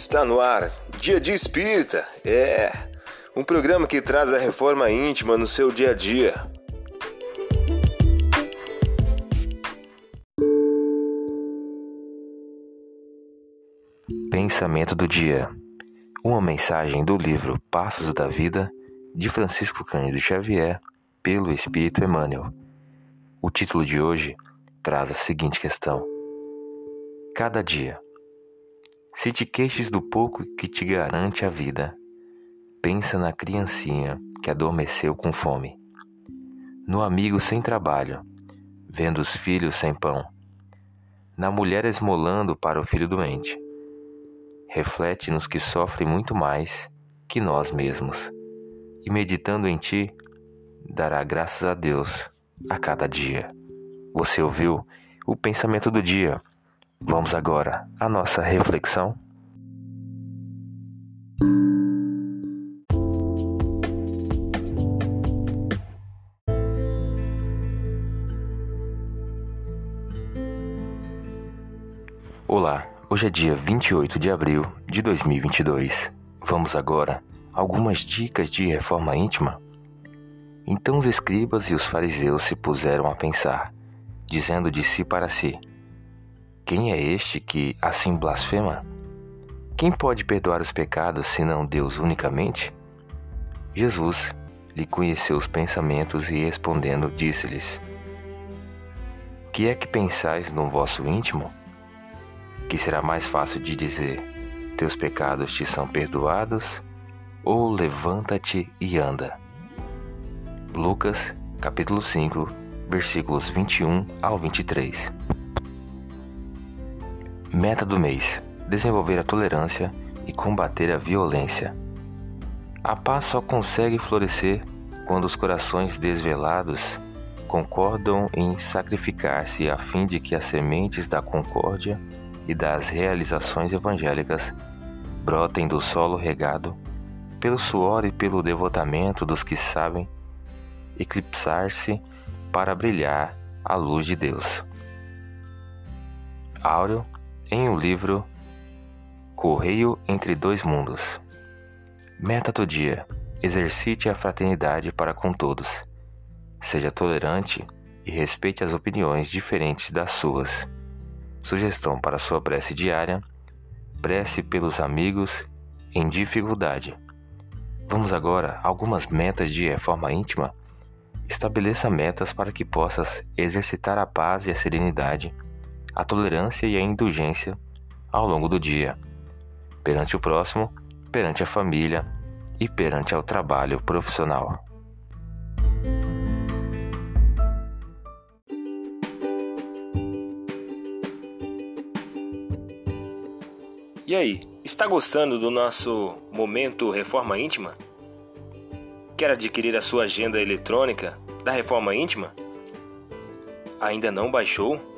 Está no ar, Dia de Espírita. É um programa que traz a reforma íntima no seu dia a dia. Pensamento do dia. Uma mensagem do livro Passos da Vida de Francisco Cândido Xavier pelo Espírito Emmanuel. O título de hoje traz a seguinte questão: Cada dia se te queixes do pouco que te garante a vida, pensa na criancinha que adormeceu com fome, no amigo sem trabalho, vendo os filhos sem pão, na mulher esmolando para o filho doente. Reflete nos que sofrem muito mais que nós mesmos, e meditando em ti, dará graças a Deus a cada dia. Você ouviu o pensamento do dia? Vamos agora à nossa reflexão. Olá, hoje é dia 28 de abril de 2022. Vamos agora a algumas dicas de reforma íntima? Então os escribas e os fariseus se puseram a pensar, dizendo de si para si: quem é este que assim blasfema? Quem pode perdoar os pecados senão Deus unicamente? Jesus lhe conheceu os pensamentos e respondendo disse-lhes: Que é que pensais no vosso íntimo? Que será mais fácil de dizer: Teus pecados te são perdoados, ou levanta-te e anda. Lucas, capítulo 5, versículos 21 ao 23. Meta do mês: desenvolver a tolerância e combater a violência. A paz só consegue florescer quando os corações desvelados concordam em sacrificar-se a fim de que as sementes da concórdia e das realizações evangélicas brotem do solo regado pelo suor e pelo devotamento dos que sabem eclipsar-se para brilhar a luz de Deus. Áureo em o um livro Correio entre Dois Mundos. Meta do dia: exercite a fraternidade para com todos. Seja tolerante e respeite as opiniões diferentes das suas. Sugestão para sua prece diária: prece pelos amigos em dificuldade. Vamos agora a algumas metas de reforma íntima. Estabeleça metas para que possas exercitar a paz e a serenidade a tolerância e a indulgência ao longo do dia, perante o próximo, perante a família e perante ao trabalho profissional. E aí, está gostando do nosso momento Reforma Íntima? Quer adquirir a sua agenda eletrônica da Reforma Íntima? Ainda não baixou?